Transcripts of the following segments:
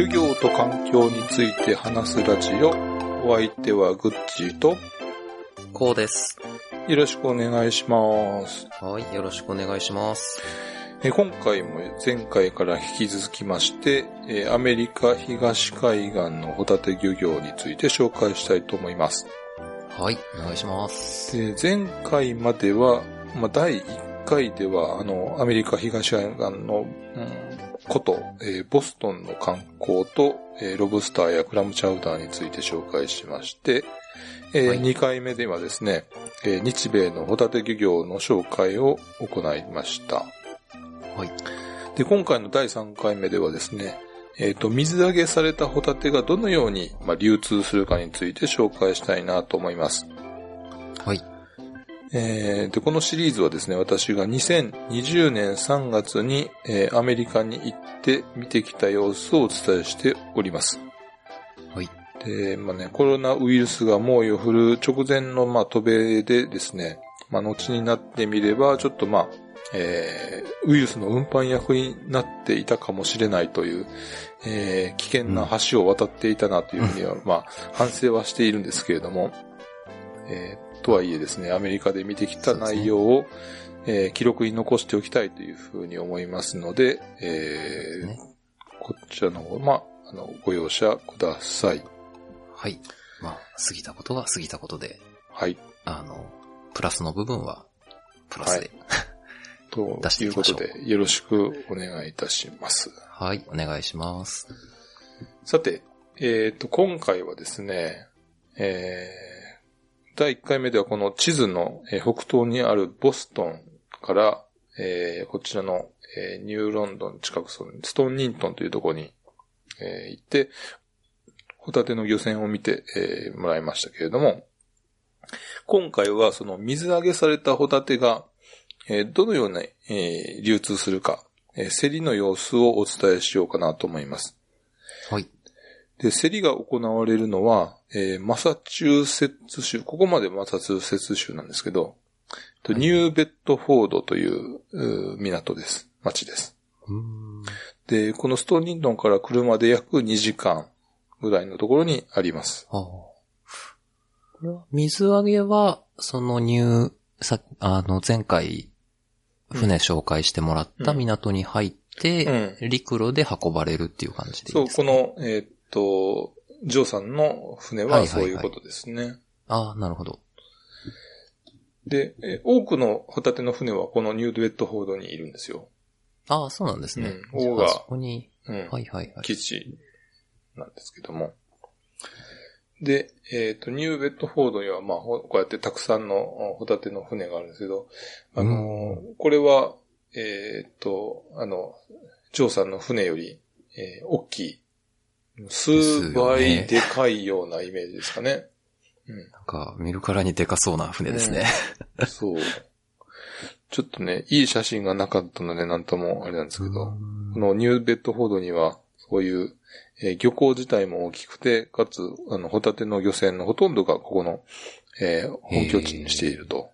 漁業と環境について話すラジオ。お相手はグッチーと、こうです。よろしくお願いします。はい、よろしくお願いします。え今回も前回から引き続きまして、えアメリカ東海岸のホタテ漁業について紹介したいと思います。はい、お願いします。で前回までは、まあ、第1回では、あの、アメリカ東海岸の、うんこと、えーボストンの観光と、えーロブスターやクラムチャウダーについて紹介しまして、えはい2回目ではですね、えー日米のホタテ漁業の紹介を行いました。はい。で、今回の第3回目ではですね、えっ、と、水揚げされたホタテがどのように、まあ、流通するかについて紹介したいなと思います。はい。えーで、このシリーズはですね、私が2020年3月に、えーアメリカに行って見てきた様子をお伝えしております。はい。で、まあね、コロナウイルスが猛威を振る直前の、まあ、渡米でですね、まあ、後になってみれば、ちょっとまあ、えーウイルスの運搬役になっていたかもしれないという、えー危険な橋を渡っていたなというふうには、まあ、反省はしているんですけれども、えーとはいえですね、アメリカで見てきた内容を、えー記録に残しておきたいというふうに思いますので、えーねこちらの方、まあ、あの、ご容赦ください。はい。まあ、過ぎたことは過ぎたことで、はい。あの、プラスの部分は、プラスで。と出していいうことで、よろしくお願いいたします。はい、お願いします。さて、えっ、と、今回はですね、えー、第1回目ではこの地図の、えー北東にあるボストンから、えーこちらの、えーニューロンドン近く、そのストーンニントンというところに、えー行って、ホタテの漁船を見て、えーもらいましたけれども、今回はその水揚げされたホタテが、えーどのような、えー流通するか、えー競りの様子をお伝えしようかなと思います。はい。で、競りが行われるのは、えーマサチューセッツ州、ここまでマサチューセッツ州なんですけど、とニューベッドフォードという港です。町です。うーん。で、このストーンニントンから車で約2時間ぐらいのところにあります。ああ。これは、水揚げは、その入、さ、あの、前回、船紹介してもらった港に入って、う陸路で運ばれるっていう感じでいそ、いうですか、この、えーっと、ジョーさんの船はいはいはいはそういうことですね。ああ、なるほど。で、えー多くのホタテの船はこのニューベッドフォードにいるんですよ。ああ、そうなんですね。うん大がじゃあそこに、うん。はいはいはい。基地なんですけども。で、えっ、と、ニューベッドフォードには、まあ、ほこうやってたくさんのおホタテの船があるんですけど、あのーこれは、えっ、と、あの、ジョーさんの船より、えー大きい、数倍でかいようなイメージですかね。なんか、見るからにでかそうな船ですね。うん。そう。ちょっとね、いい写真がなかったので、なんともあれなんですけど、このニューベッドフォードには、そういう、えー漁港自体も大きくて、かつ、あの、ホタテの漁船のほとんどがここの、えー本拠地にしていると。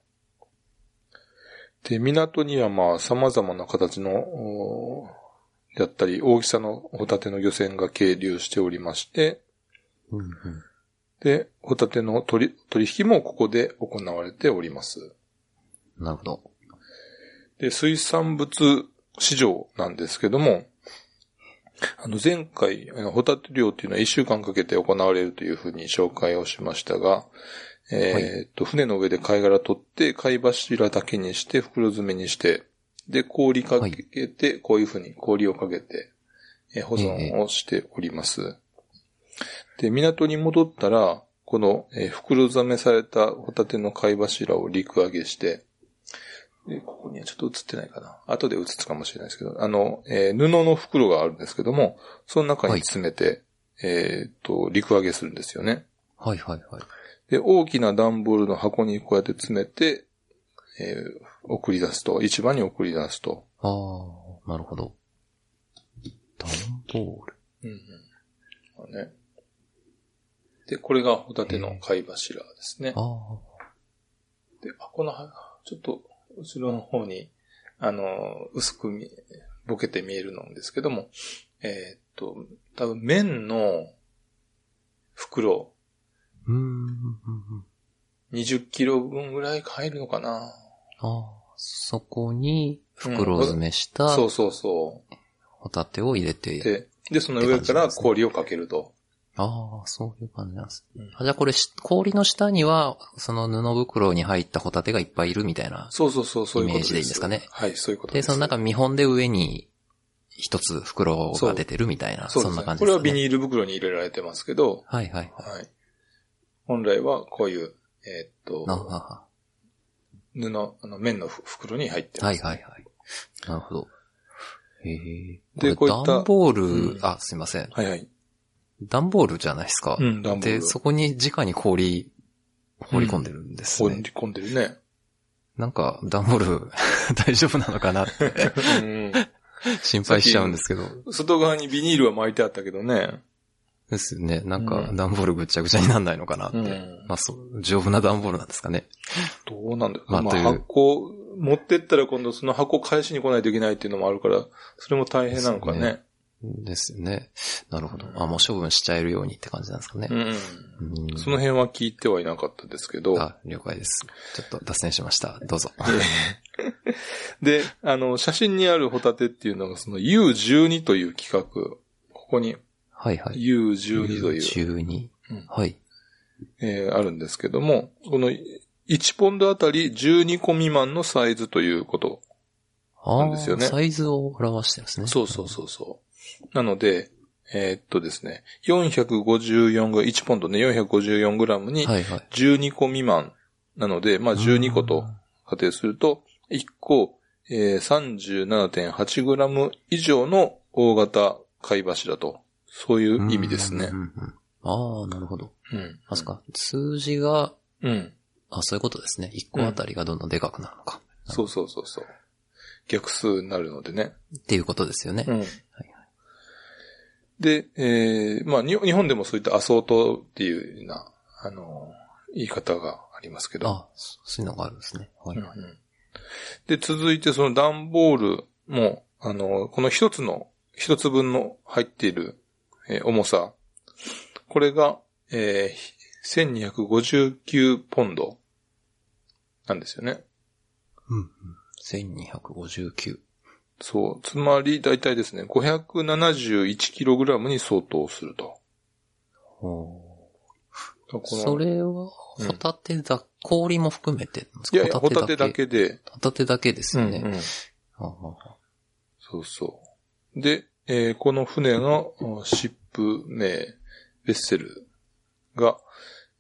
で、港にはまあ、様々な形の、おーだったり、大きさのホタテの漁船が係留しておりまして、うんうんで、ホタテの取り取引もここで行われております。なるほど。で、水産物市場なんですけども、あの前回、ホタテ漁っていうのは1週間かけて行われるというふうに紹介をしましたが、えーっと、船の上で貝殻取って、貝柱だけにして、袋詰めにして、で、氷かけて、こういうふうに氷をかけて、えー保存をしております。で、港に戻ったら、この、えー袋詰めされたホタテの貝柱を陸揚げして、で、ここにはちょっと映ってないかな。後で映すかもしれないですけど、あの、えー布の袋があるんですけども、その中に詰めて、えーっと、陸揚げするんですよね。はいはいはい。で、大きな段ボールの箱にこうやって詰めて、えー送り出すと、市場に送り出すと。ああ。なるほど。段ボール。うんうん。ね。で、これがホタテの貝柱ですね。ああ。で、あ、この、ちょっと、後ろの方に、あの、薄く見、ボケて見えるのですけども、えーっと、多分麺の袋、うーん。うんうん20キロ分ぐらい入るのかなああ。そこに袋詰めしたそうそうそホタテを入れう。て。で、で、その上から氷をかけると。ああ、そういう感じなんですね。うんあじゃあこれし、氷の下には、その布袋に入ったホタテがいっぱいいるみたいな。そうそうそう、そういう。イメージでいいんですかねはい、そういうことで、です。その中見本で上に一つ袋が出てるみたいな、そ,、そね。んな感じですかね。これはビニール袋に入れられてますけど、はいはい。はい。本来はこういう、えーっと、布、あの、綿の袋に入ってます。はいはいはい。なるほど。へえ。でこういった段ボール、うんあ、すいません。はいはい。段ボールじゃないですか。うん、段ボーで、ル。そこに直に氷、放り込んでるんですね。放り込んでるね。なんか、段ボール 大丈夫なのかなってうん。心配しちゃうんですけど。外側にビニールは巻いてあったけどね。ですよね。なんかう、ん段ボールぐっちゃぐちゃになんないのかなって。うんまあ、そう、丈夫な段ボールなんですかね。どうなんだろう。まあ、まあ箱、持ってったら今度その箱返しに来ないといけないっていうのもあるから、それも大変なのかですね。ですよね。なるほど。あ、もう処分しちゃえるようにって感じなんですかねう。ん。うんその辺は聞いてはいなかったですけど。あ、了解です。ちょっと脱線しました。どうぞ。で、あの、写真にあるホタテっていうのがその U12 という企画。ここにはいはい。U12 という、12うん。はい。えーあるんですけども、この1ポンドあたり12個未満のサイズということ。ああ、なんですよねサイズを表してるんですね。そうそうそうそう。なので、えーっとですね、454グ1ポンドね、454グラムにはいはい。12個未満なので、まあ12個と仮定すると、1個、えー、37.8グラム以上の大型貝柱と、そういう意味ですねうん。うんうんああ、なるほど。うん。あそっか。数字が、うん。あ、そういうことですね。1個あたりがどんどんでかくなるのか。そうそうそうそう。逆数になるのでね。っていうことですよね。うん。で、えー、まあ、に日本でもそういったアソートっていうような、あの、言い方がありますけど。あ、そそういうのがあるんですね。はいはい。うんうんで、続いてその段ボールも、あの、この一つの、一つ分の入っている、えー重さ。これが、えー、1259ポンドなんですよね。うんうん。1259。そう。つまり、だいたいですね、571キログラムに相当すると。それは、うんホタテだ、氷も含めてですか？いやいや、ホタテだ。けで。ホタテだけですよね。うんうんああそうそう。で、えーこの船のうんシップ名、ベッセルが、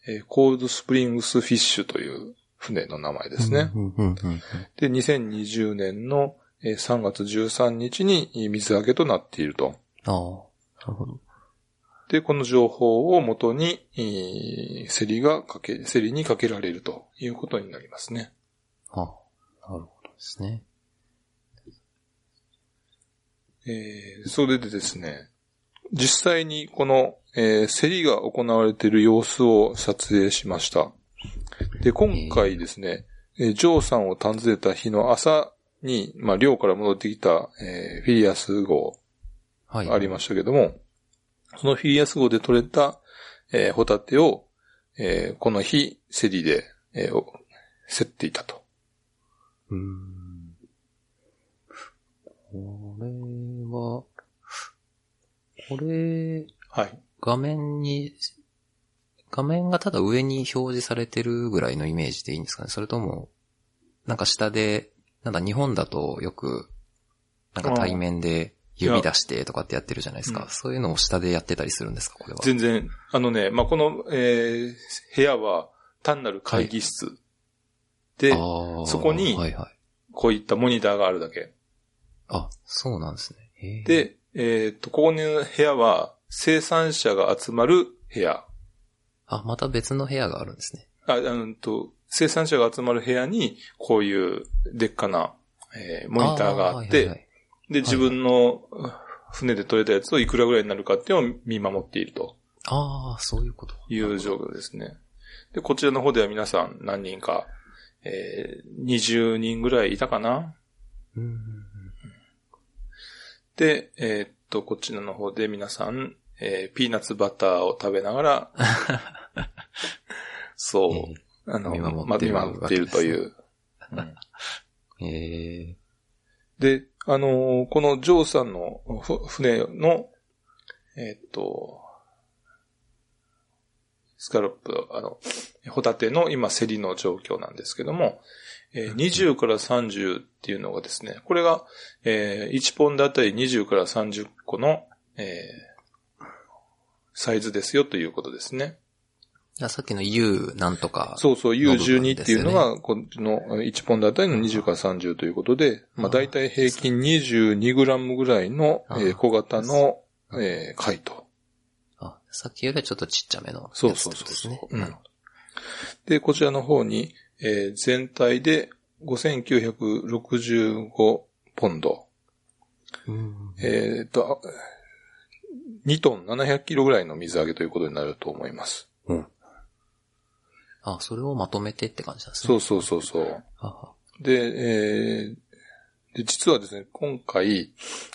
えーコールドスプリングスフィッシュという船の名前ですね。うんうんうんうんで、2020年のえー3月13日に水揚げとなっていると。ああ、なるほど。で、この情報をもとに、えー競りがかけ、競りにかけられるということになりますね。ああ、なるほどですね。えーそれでですね、実際にこの、えー競りが行われている様子を撮影しました。で、今回ですね、えージョーさんを訪ねた日の朝に、まあ、寮から戻ってきた、えーフィリアス号はい。ありましたけども、そのフィリアス号で取れた、えーホタテを、えーこの日、競りで、えーお競っていたと。うーん。これは、これ、はい。画面に、画面がただ上に表示されてるぐらいのイメージでいいんですかねそれとも、なんか下で、なんだ日本だとよく、なんか対面で指出してとかってやってるじゃないですか。うんそういうのを下でやってたりするんですかこれは？全然、あのね、まあ、この、えー部屋は単なる会議室。で、あーそこにはいはい。こういったモニターがあるだけ。あ、そうなんですね。で、えっと、ここの部屋は生産者が集まる部屋。あ、また別の部屋があるんですね。あ、あのと、生産者が集まる部屋に、こういうでっかな、えーモニターがあって、はいはいはい。で、自分の船で取れたやつをいくらぐらいになるかっていうのを見守っていると。ああ、そういうこと。いう状況ですね。で、こちらの方では皆さん何人か、えー、20人ぐらいいたかな。うん。うんうん。で、えーっと、こちらの方で皆さん、えーピーナッツバターを食べながら、そう、えあの、見守まっている見守っているという。うんーえーで、あのーこのジョーさんのふ船の、えーっと、スカロップ、あの、ホタテの今競りの状況なんですけども、えー20から30っていうのがですね、これが、えー1ポンドあたり20から30個の、えーサイズですよということですね。さっきの U なんとか。そうそう、の部分 U12 っていうのが、こっちの1ポンドあたりの20から30ということで、まあ大体平均22グラムぐらいの、小型の、えー貝と。あ、さっきよりはちょっとちっちゃめのそうそうそうなるほど。で、こちらの方に、えー全体で5965ポンド。うんえっと、あ2トン700キロぐらいの水揚げということになると思います。あ、それをまとめてって感じなんですね。そうそうそうそう。で、えーで、実はですね、今回、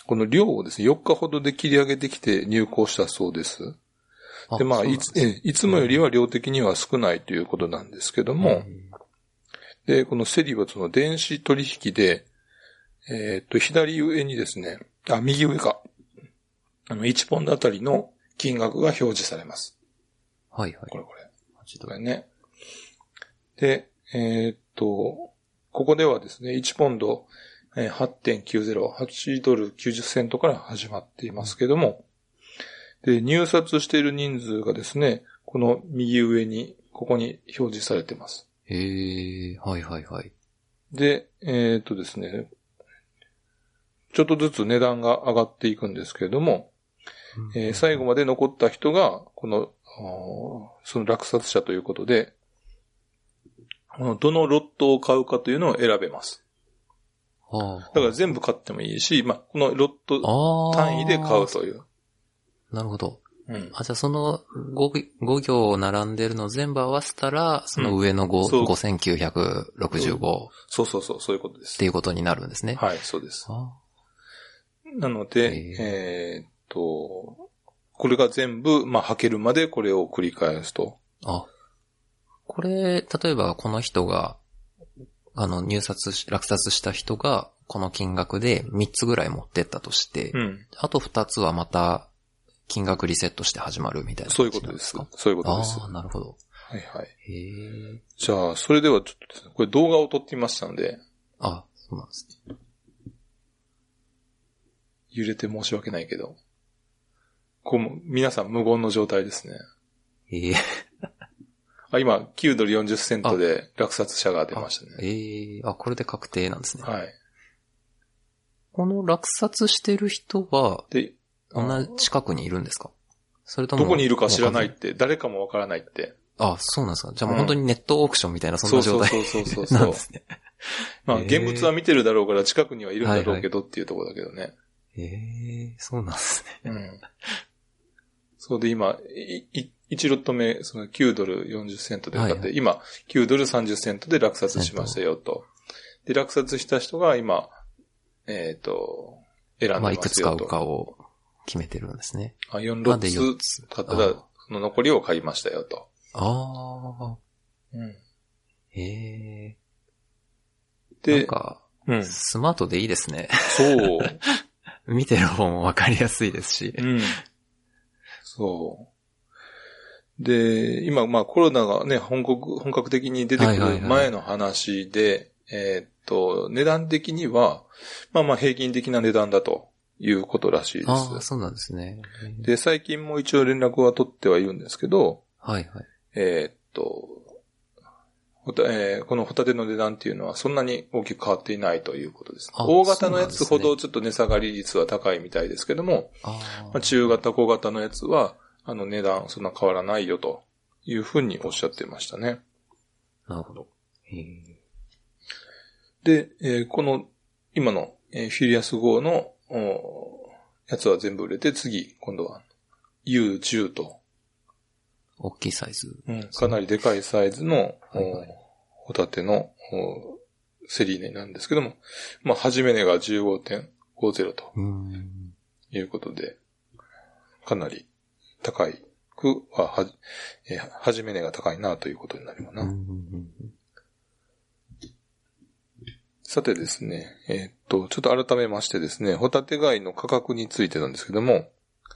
この量をですね、4日ほどで切り上げてきて入港したそうです。で、まあ、いつ、えいつもよりは量的には少ないということなんですけども、で、このセリはその電子取引で、えーっと、左上にですね、あ、右上か。あの、1ポンドあたりの金額が表示されます。はいはい。これこれ。これね。で、えーっと、ここではですね、1ポンドえー8.90、8ドル90セントから始まっていますけども、で、入札している人数がですね、この右上に、ここに表示されています。とへえ、はいはいはい。で、えーっとですね、ちょっとずつ値段が上がっていくんですけれども、えー最後まで残った人が、この、その落札者ということで、このどのロットを買うかというのを選べます。はあ、だから全部買ってもいいし、まあ、このロット。単位で買うという。なるほど。うん。あ、じゃあその 5, 5行並んでるの全部合わせたら、その上の5、そう5965っそうそうそう、そういうことですて。いうことになるんですね。はい、そうです。あなので、へえーっと、これが全部、まあ、履けるまでこれを繰り返すと。あ。これ、例えばこの人が、あの、入札し、落札した人が、この金額で3つぐらい持ってったとして、うん。あと2つはまた、金額リセットして始まるみたいなそういうことですか。そういうことです。ああ、なるほど。はいはい。へえ。じゃあ、それではちょっとこれ動画を撮ってみましたので、あ、そうなんですね。揺れて申し訳ないけど、こうも、皆さん無言の状態ですね。ええあ、今、9ドル40セントで落札者が出ましたね。ええあ、これで確定なんですね。はい。この落札してる人は、で、同じ近くにいるんですか？それとも。どこにいるか知らないって、誰かもわからないって。あ、そうなんですか。じゃあもう本当にネットオークションみたいな、そんな状態そうそうそうそうそうなんですね。まあ、現物は見てるだろうから近くにはいるんだろうけどっていうところだけどね。ええそうなんですね。うん。そうで、今、い、い、1ロット目、その9ドル40セントで買って、はいは今、9ドル30セントで落札しましたよと。で、落札した人が今、えっ、と、選んでまあ、いくつ買うますよと。かを決めてるんですね。あ、4ロまで4ッつト買ったら、あその残りを買いましたよと。ああ、うん。ええなんで、か、うん。スマートでいいですね。そう。見てる方もわかりやすいですし。うん。そう。で、今、まあコロナがね、本国、本格的に出てくる前の話で、えーっと、値段的には、まあまあ平均的な値段だということらしいでああ、す。そうなんですね。で、最近も一応連絡は取ってはいるんですけど、はいはい。えーっと、えーこのホタテの値段っていうのはそんなに大きく変わっていないということです。あ大型のやつほどちょっと値下がり率は高いみたいですけども、あまあ、中型、小型のやつは、あの値段そんな変わらないよというふうにおっしゃってましたね。あ、なるほど。で、えーこの今の、えーフィリアス号のおやつは全部売れて、次、今度は U10 と、大きいサイズ。うんかなりでかいサイズの、はいはいおホタテのおセリーネなんですけども、まあ、初め値が15.50とうん。いうことで、かなり高いくは、はじ、えー初め値が高いなということになるかな。うんうんうんさてですね、えーっと、ちょっと改めましてですね、ホタテ貝の価格についてなんですけども、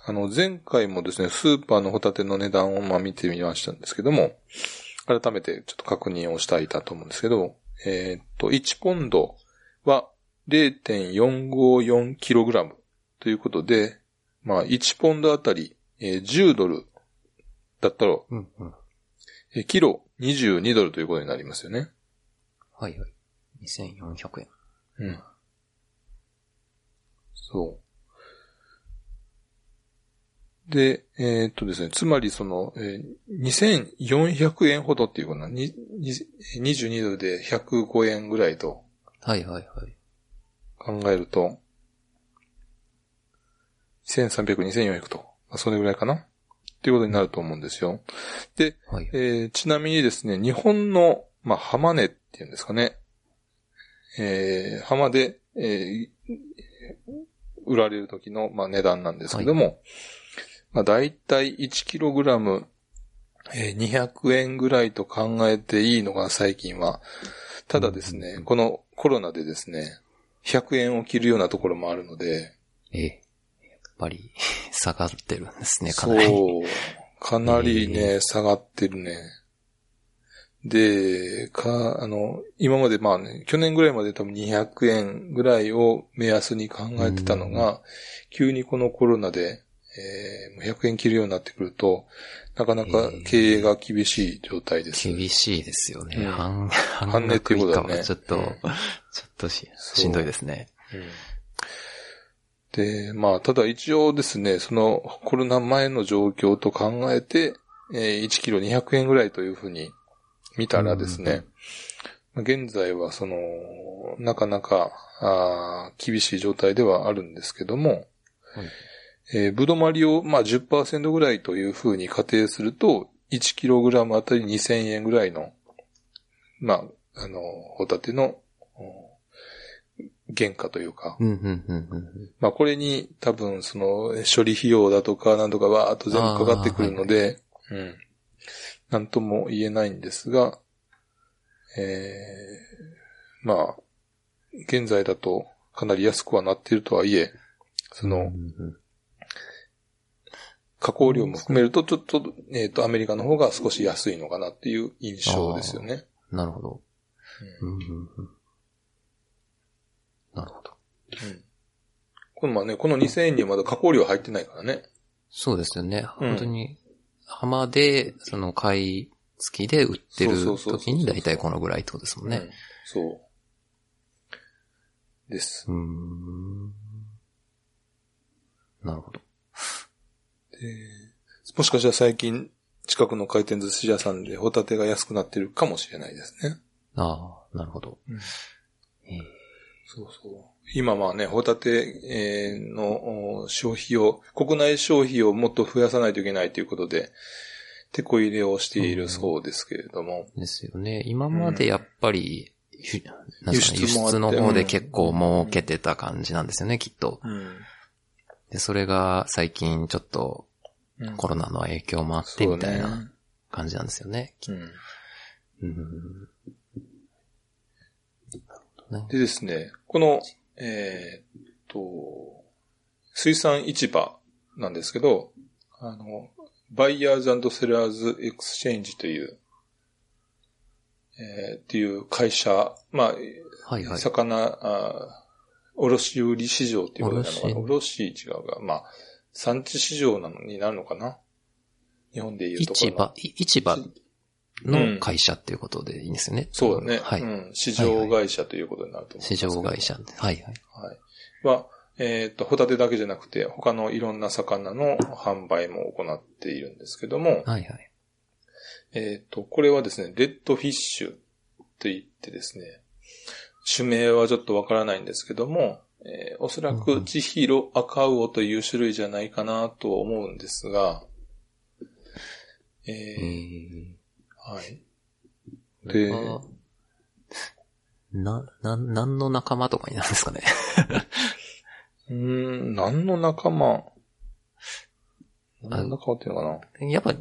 あの、前回もですね、スーパーのホタテの値段をまあ見てみましたんですけども、改めてちょっと確認をしたいと思うんですけど、えーっと、1ポンドは 0.454kg ということで、まあ、1ポンドあたり、えー10ドルだったら、うんうん。えーキロ22ドルということになりますよね。はいはい。2400円。うん。そう。で、えーっとですね、つまりその、えー2400円ほどっていうかな、にに22ドルで105円ぐらいとはいはいはい。考えると、1300、2400と、まあ、それぐらいかなっていうことになると思うんですよ。で、はい。えーちなみにですね、日本の、まあ、浜値っていうんですかね。えー浜で、えー売られる時の、まあ、値段なんですけども、まあ、だいたい 1kg、えー200円ぐらいと考えていいのが最近は。ただですね、このコロナでですね、100円を切るようなところもあるので、ええ。やっぱり、下がってるんですね、かなり。そう。かなりね、え下がってるね。で、か、あの、今までまあね、去年ぐらいまで多分200円ぐらいを目安に考えてたのが、急にこのコロナで、えー、もう100円切るようになってくると、なかなか経営が厳しい状態です。厳しいですよね。うん半、半半値っていうことだねちょっと、うんちょっとししんどいですね。で、まあ、ただ一応ですね、そのコロナ前の状況と考えて、えー1キロ200円ぐらいというふうに見たらですね、まあ現在はその、なかなか、あー厳しい状態ではあるんですけども、はい。えーぶどまりを、まあ、10%ぐらいというふうに仮定すると、1キログラムあたり2000円ぐらいの、まあ、あの、ホタテの、お原価というか。まあこれに多分その処理費用だとかなんとかわーっと全部かかってくるので、うん。なんとも言えないんですが、えー、まあ、現在だとかなり安くはなっているとはいえ、その加工量も含めるとちょっと、えっ、と、アメリカの方が少し安いのかなっていう印象ですよね。なるほど。うんうん、うん、うん。なるほど。うんこのまあね、この2000円にはまだ加工量入ってないからね。そうですよね。うん本当に、浜で、その買い付きで売ってる時に大体このぐらいってことですもんねうん。そう。です。うーん。なるほど。でもしかしたら最近、近くの回転寿司屋さんでホタテが安くなってるかもしれないですね。ああ、なるほど。うんええそうそう。今まあね、ホタテえーのお消費を、国内消費をもっと増やさないといけないということで、手こ入れをしているそうですけれども。ですよね。今までやっぱり、輸なん輸輸出の方で結構儲けてた感じなんですよね、きっと。うん。で、それが最近ちょっとうんコロナの影響もあってみたいなね。感じなんですよね。うん。うん。ねでですね、この、えーっと、水産市場なんですけど、あの、 Buyers Sellers Exchange という、えーっていう会社、まあ、はいはい。魚、あ卸売市場っていうことなのかな？卸。卸違うが、まあ、産地市場なのになるのかな？日本でいうところの。市場、い市場の会社っていうことでいいんですよね。そうだね。はい。うん。市場会社ということになると思います市場会社。はいはい。はい。は、えっ、と、ホタテだけじゃなくて、他のいろんな魚の販売も行っているんですけども、はいはい。えっ、と、これはですね、レッドフィッシュと言ってですね、種名はちょっとわからないんですけども、えーおそらうんうんく千尋赤魚という種類じゃないかなとは思うんですが、ええーー、はい。で、あな、な、何の仲間とかになるんですかね。うーん、何の仲間？何の仲間っていうのかやっぱ、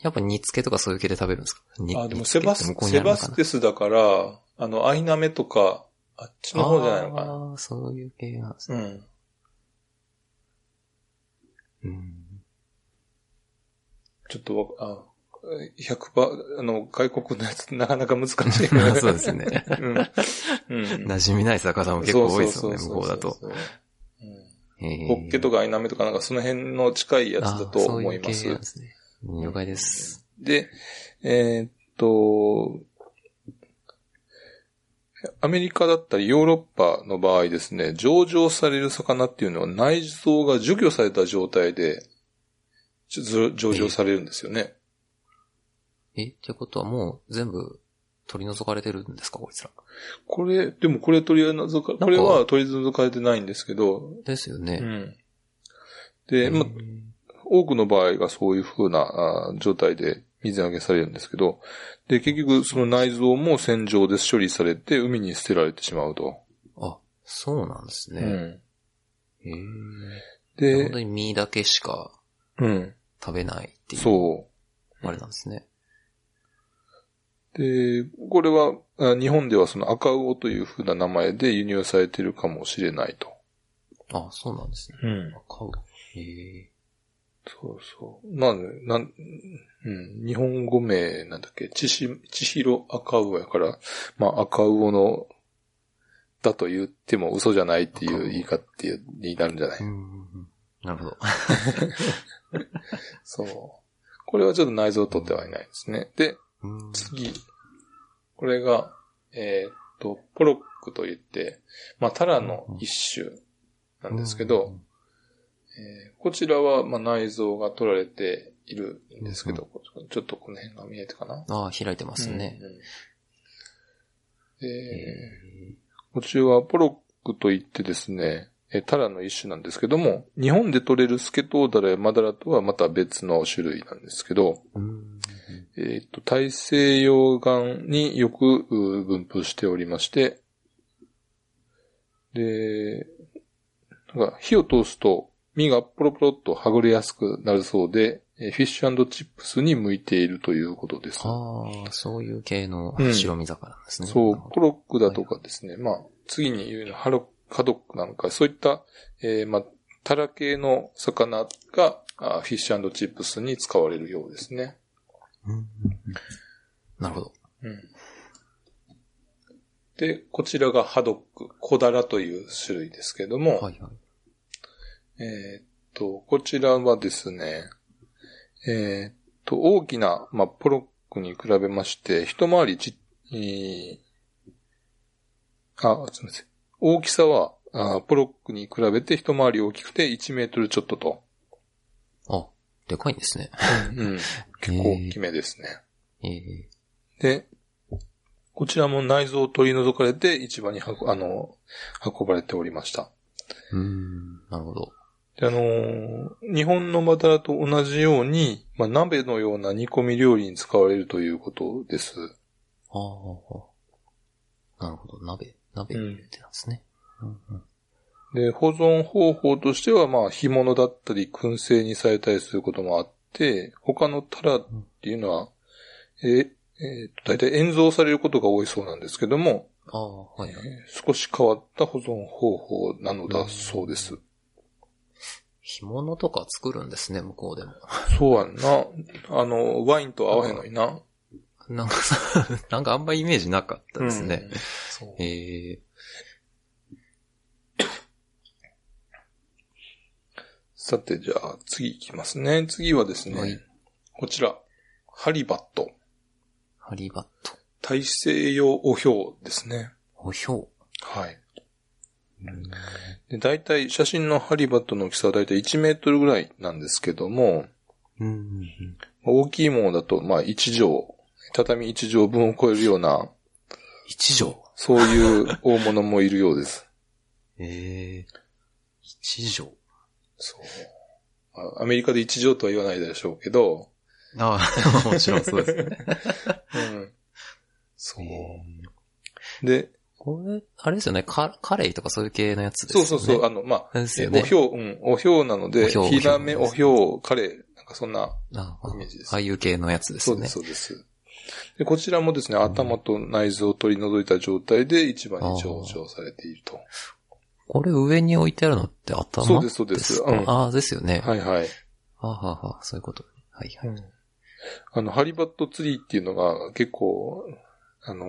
やっぱ煮付けとかそういう系で食べるんですか？煮なあ、でもセバスセバステスだから、あの、アイナメとか、あっちの方じゃないのかな？ああ、そういう系なんですね。うん。うん。ちょっとわ、あ、100%、あの、外国のやつなかなか難しい。そうですね。うん。うん。馴染みない魚も結構多いですよね、向こうだと。。うんホホッケとかアイナメとかなんかその辺の近いやつだと思います。そうですね。了解です。で、えーっと、アメリカだったりヨーロッパの場合ですね、上場される魚っていうのは内臓が除去された状態で上場されるんですよね。え、ってことはもう全部取り除かれてるんですか、こいつら。これ、でもこれ取り除か、これは取り除かれてないんですけど、ですよね。うん。で、ま多くの場合がそういう風なあ状態で水揚げされるんですけど、で、結局その内臓も洗浄で処理されて海に捨てられてしまうと。あ、そうなんですね。うん。へえ。で本当、に身だけしかうん。食べないっていう、そう。あれなんですね。で、これは、あ日本ではその赤魚という風な名前で輸入されているかもしれないと。あ、そうなんですね。うん。買う。へえ。そうそう。まあね、なん、うん、日本語名なんだっけ、ちし、ちひろ赤魚やから、まあ赤魚の、だと言っても嘘じゃないっていう言い方になるんじゃない？なるほど。そう。これはちょっと内臓を取ってはいないですね。で、うん次。これが、えーっと、ポロックと言って、まあ、タラの一種なんですけど、、えーこちらは、まあ、内臓が取られているんですけど、ちょっとこの辺が見えてかな？ああ、開いてますね。うんうんえこちらはポロックといってですね、えータラの一種なんですけども、日本で取れるスケトウダラやマダラとはまた別の種類なんですけど、うん。えっ、と、大西洋岸によくう分布しておりまして、で、なんか火を通すと身がポロポロっとはぐれやすくなるそうで、えーフィッシュチップスに向いているということです。ああ、そういう系のうん白身魚なんですね。そうなるほ、どポロックだとかですね、まあ、次に言うのはハロカドックなのか、そういった、えーまあ、タラ系の魚があフィッシュチップスに使われるようですね。なるほど。うんで、こちらがハドック、小ダラという種類ですけども、はいはい。えーっと、こちらはですね、えーっと、大きな、まあ、ポロックに比べまして、一回りち、えーあ、すみません。大きさは、あポロックに比べて一回り大きくて1メートルちょっとと。あ、でかいんですね。うん、結構大きめですね。ええで、こちらも内臓を取り除かれて市場にはあの、運ばれておりました。うーん、なるほど。であのー日本のマダラと同じように、まあ、鍋のような煮込み料理に使われるということです。ああ、なるほど。鍋、鍋ってなんですね。うんうんで、保存方法としては、まあ、干物だったり、燻製にされたりすることもあって、他のタラっていうのは、えーえーと、大体塩蔵されることが多いそうなんですけども、ああ、はいはい。えー少し変わった保存方法なのだそうです。干物とか作るんですね、向こうでも。そうやんな。あの、ワインと合わへんのにな。なんかさ、なんかあんまイメージなかったですね。うんええさて、じゃあ、次いきますね。次はですね、はいこちら、ハリバット。ハリバット。大西洋おひょうですね。おひょはい。う。うんで大体、写真のハリバットの大きさは大体1メートルぐらいなんですけども、うんうん大きいものだと、まあ1畳、畳1畳分を超えるような、一条。そういう大物もいるようです。ええ一条。そう。あアメリカで一条とは言わないでしょうけど、ああ、もちろんそうですね。うん。そう。えーで、これ、あれですよね、カカレイとかそういう系のやつですよね。そうそうそう、あの、まあ、ねおひょう、うん、おひょうなので、おひょうヒラメ、おひょうカレー、なんかそんな、イメージですああいう系のやつですね。そうです、そうです。で、こちらもですね、頭と内臓を取り除いた状態で一番に上場されていると。これ上に置いてあるのって頭？そうですそうですか？うんああ、ですよね。はいはい。ああ、はあはあ、そういうこと。はいはい。あの、ハリバットツリーっていうのが結構、あの、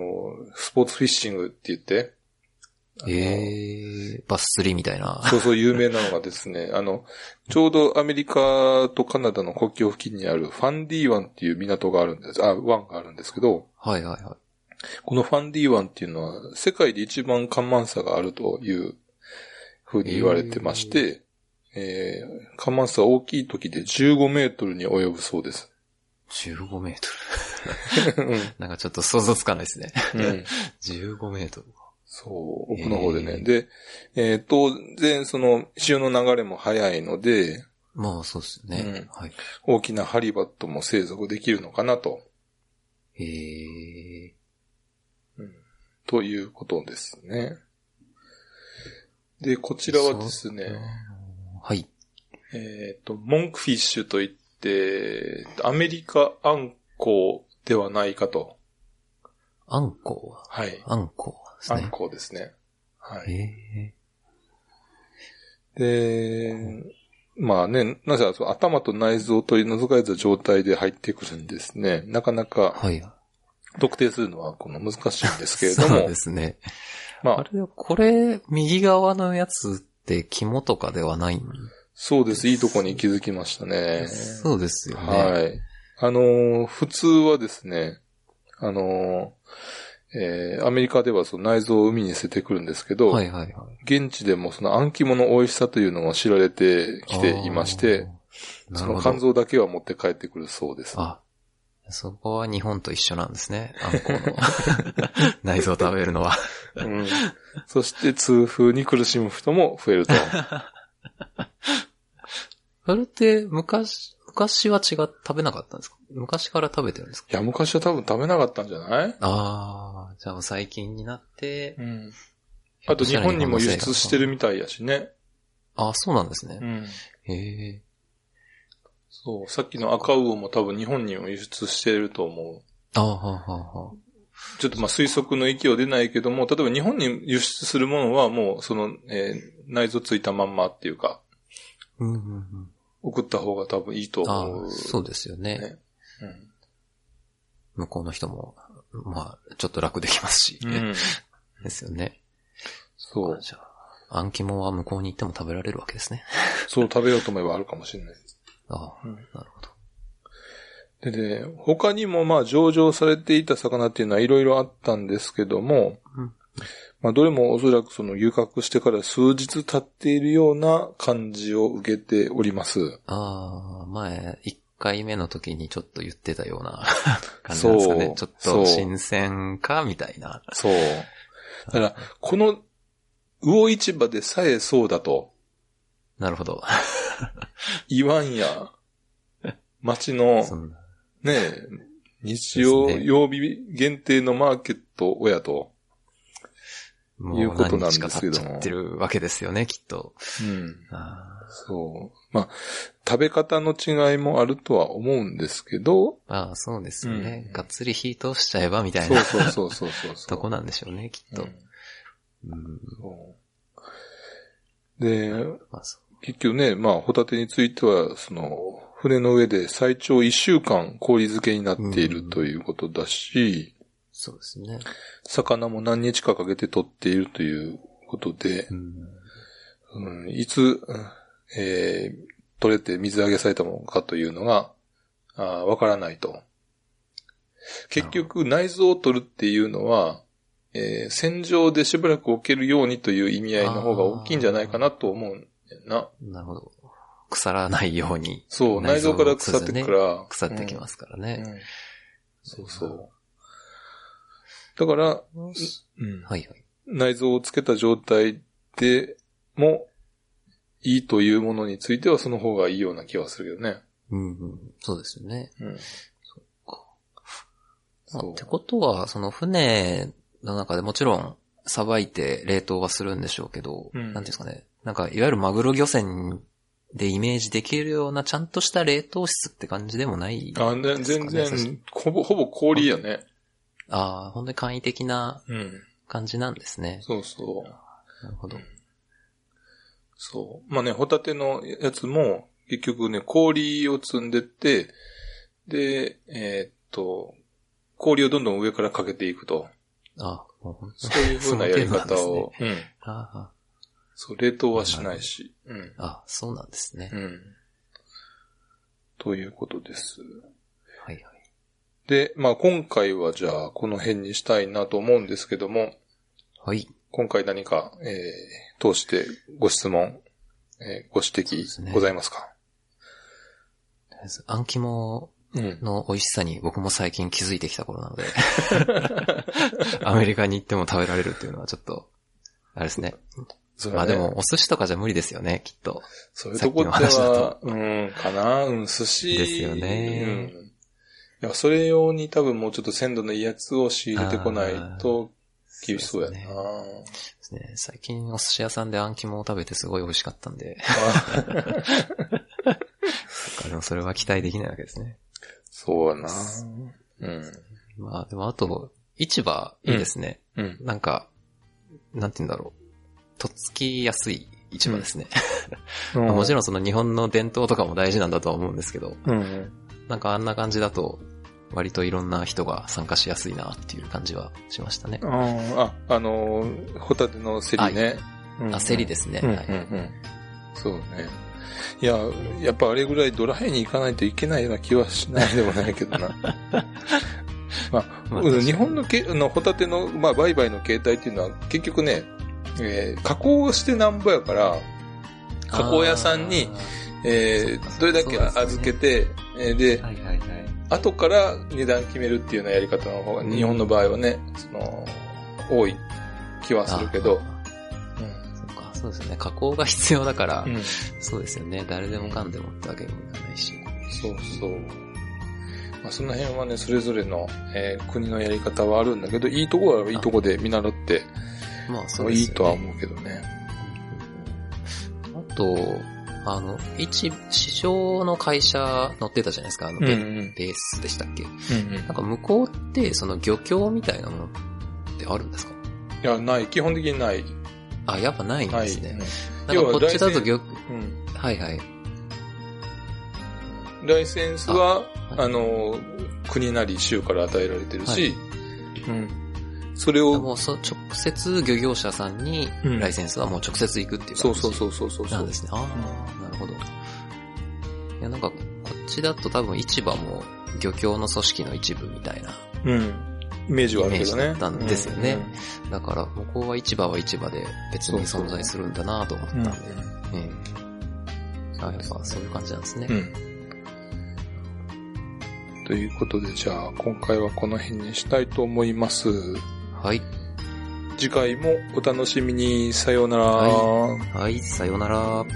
スポーツフィッシングって言って、ええバス釣りみたいな。そうそう有名なのがですね、あの、ちょうどアメリカとカナダの国境付近にあるファンディ湾っていう港があるんです、あ、湾があるんですけど、はいはいはい。このファンディ湾っていうのは世界で一番干満差があるというふうに言われてまして、えー、干満差大きい時で15メートルに及ぶそうです。15メートル。なんかちょっと想像つかないですね。うん 15メートル。そう、奥の方でね。えーで、えー当然その潮の流れも速いので、まあそうですよね。はい。大きなハリバットも生息できるのかなと、ええということですね。で、こちらはですね、はい。えっ、と、モンクフィッシュといって、アメリカアンコウではないかと。アンコウ。は？い。アンコウですねアン。コウですね。はえい。えで、まあね、なぜか頭と内臓を取り除かれた状態で入ってくるんですね。なかなかはい。特定するのはこの難しいんですけれどもそうで、すね。まあ、あれ、これ、右側のやつって肝とかではないん？そうです。いいとこに気づきましたね。そうですよね。はい。あのー普通はですね、あのーえーアメリカではその内臓を海に捨ててくるんですけど、はいはいはい。現地でもそのあん肝の美味しさというのが知られてきていまして、そ。の肝臓だけは持って帰ってくるそうです。あ、そこは日本と一緒なんですね。あんこの 内臓を食べるのは。うん、そして痛風に苦しむ人も増えると。それって昔、昔は違う、食べなかったんですか？昔から食べてるんですか？いや、昔は多分食べなかったんじゃない？ああ、じゃあ最近になって、うん。あと日本にも輸出してるみたいやしね。ああ、そうなんですね。ん。へえ。そう、さっきの赤魚も多分日本にも輸出してると思う。ああ、はあ、はあ、はあ。ちょっとまあ推測の域を出ないけども、例えば日本に輸出するものはもうその、えー内臓ついたまんまっていうか、うんうんうん。送った方が多分いいとあ思う。あ、そうですよね。ねうん向こうの人も、まあ、ちょっと楽できますし。うん。ですよね。そう。じゃあ、あん肝は向こうに行っても食べられるわけですね。そう食べようと思えばあるかもしれない。ああ、うんなるほど。でね、他にもまあ上場されていた魚っていうのはいろいろあったんですけども、うんまあどれもおそらくその遊郭してから数日経っているような感じを受けております。ああ、前、1回目の時にちょっと言ってたような 感じなんですかね。ちょっと新鮮かみたいな。そう。だから、この魚市場でさえそうだとなるほど。言わんや、街のねえ、日曜、ね曜日限定のマーケット親と、もいうことなんですけども何日か経ってるわけですよね、きっと。うん。あそう。まあ、食べ方の違いもあるとは思うんですけど、あああ、そうですよね。うんがっつり火通しちゃえばみたいなそうそうそうそうそう。とこなんでしょうね、きっと。うんうんで、まあ、そ結局ね、まあ、ホタテについては、その、船の上で最長1週間氷漬けになっているということだし、そうですね。魚も何日かかけて取っているということでう、んうん、いつ、うんえー取れて水揚げされたものかというのが、わからないと。結局、内臓を取るっていうのは、えー戦場でしばらく置けるようにという意味合いの方が大きいんじゃないかなと思うんな。なるほど。腐らないように。そう、内臓から腐ってくから。腐ってきますからね。うんうんそうそう。だから、うんはいはい。内臓をつけた状態てもいいというものについてはその方がいいような気はするけどね。うんうん。そうですよね。うん。まあそうってことは、その船の中でもちろん、さばいて冷凍はするんでしょうけど、うんなんていうんですかね。なんか、いわゆるマグロ漁船でイメージできるようなちゃんとした冷凍室って感じでもない。あ、ね、全然、ほぼ、ほぼ氷やね。ああ、本当に簡易的なうん。感じなんですね。そうそう。なるほど。そう。まあね、ホタテのやつも、結局ね、氷を積んでって、で、えーっと、氷をどんどん上からかけていくと。あもう本当そういう風なやり方を、うん。ああそう、冷凍はしないし。うん。あ、そうなんですね。うん。ということです。はいはい。で、まあ今回はじゃあこの辺にしたいなと思うんですけども、はい。今回何か、えー、通してご質問、えーご指摘ございますか？とりあえず、あん肝うん。の美味しさに僕も最近気づいてきた頃なので、アメリカに行っても食べられるっていうのはちょっと、あれですね。それはねまあでも、お寿司とかじゃ無理ですよね、きっと。そういうとこってさっきの話だは、うん、かなうん、寿司。ですよねうん。いや、それ用に多分もうちょっと鮮度のいいやつを仕入れてこないと厳しそうやな。ですね。最近お寿司屋さんであん肝を食べてすごい美味しかったんで、そっかでもそれは期待できないわけですね。そうやな。うん。まあでもあと、市場いいですね。うん。なんか、なんて言うんだろう。とっつきやすい市場ですね。ま あもちろんその日本の伝統とかも大事なんだとは思うんですけど。うん。なんかあんな感じだと、割といろんな人が参加しやすいなっていう感じはしましたね。ああ、あのー、ホタテのセリね。あ、競りですね。うんうんはいうん。そうね。いや、やっぱあれぐらいドライに行かないといけないような気はしないでもないけどな。まあ、日本のけあのホタテの、まあ、売買の形態っていうのは結局ね、えー加工してなんぼやから、加工屋さんに、えーどれだけ預けて、えーで、あー、はいはいはい。後から値段決めるっていうようなやり方の方が、日本の場合はね、その、多い気はするけど、そうか、そうですよね。加工が必要だから、うん。そうですよね。誰でもかんでもってわけにもいかないし。そうそう。まあ、その辺はね、それぞれの、えー国のやり方はあるんだけど、いいとこはいいとこで見習ってまあそうもですよね。いいとは思うけどね。あと、あの、一、市場の会社乗ってたじゃないですか。あの、ベんベースでしたっけ？うん。うんなんか向こうって、その漁協みたいなものってあるんですか？いや、ない。基本的にない。あ、やっぱないん。ですね。うんなんかこっちだと漁、うん。はいはい。ライセンスは、ああの、国なり州から与えられてるし、うん。それを、もうそ直接漁業者さんにうんライセンスはもう直接行くっていう感じそうそうそうそうそう。なんですね。ああ、なるほど。いや、なんか、こっちだと多分市場も漁協の組織の一部みたいな。うん。イメージはあるけどね。ったんですよねうんだから、向こうは市場は市場で別に存在するんだなと思ったんで。うんええあ、やっぱそういう感じなんですね。うん。ということで、じゃあ、今回はこの辺にしたいと思います。はい。次回もお楽しみに。さようなら。ははい、さようなら。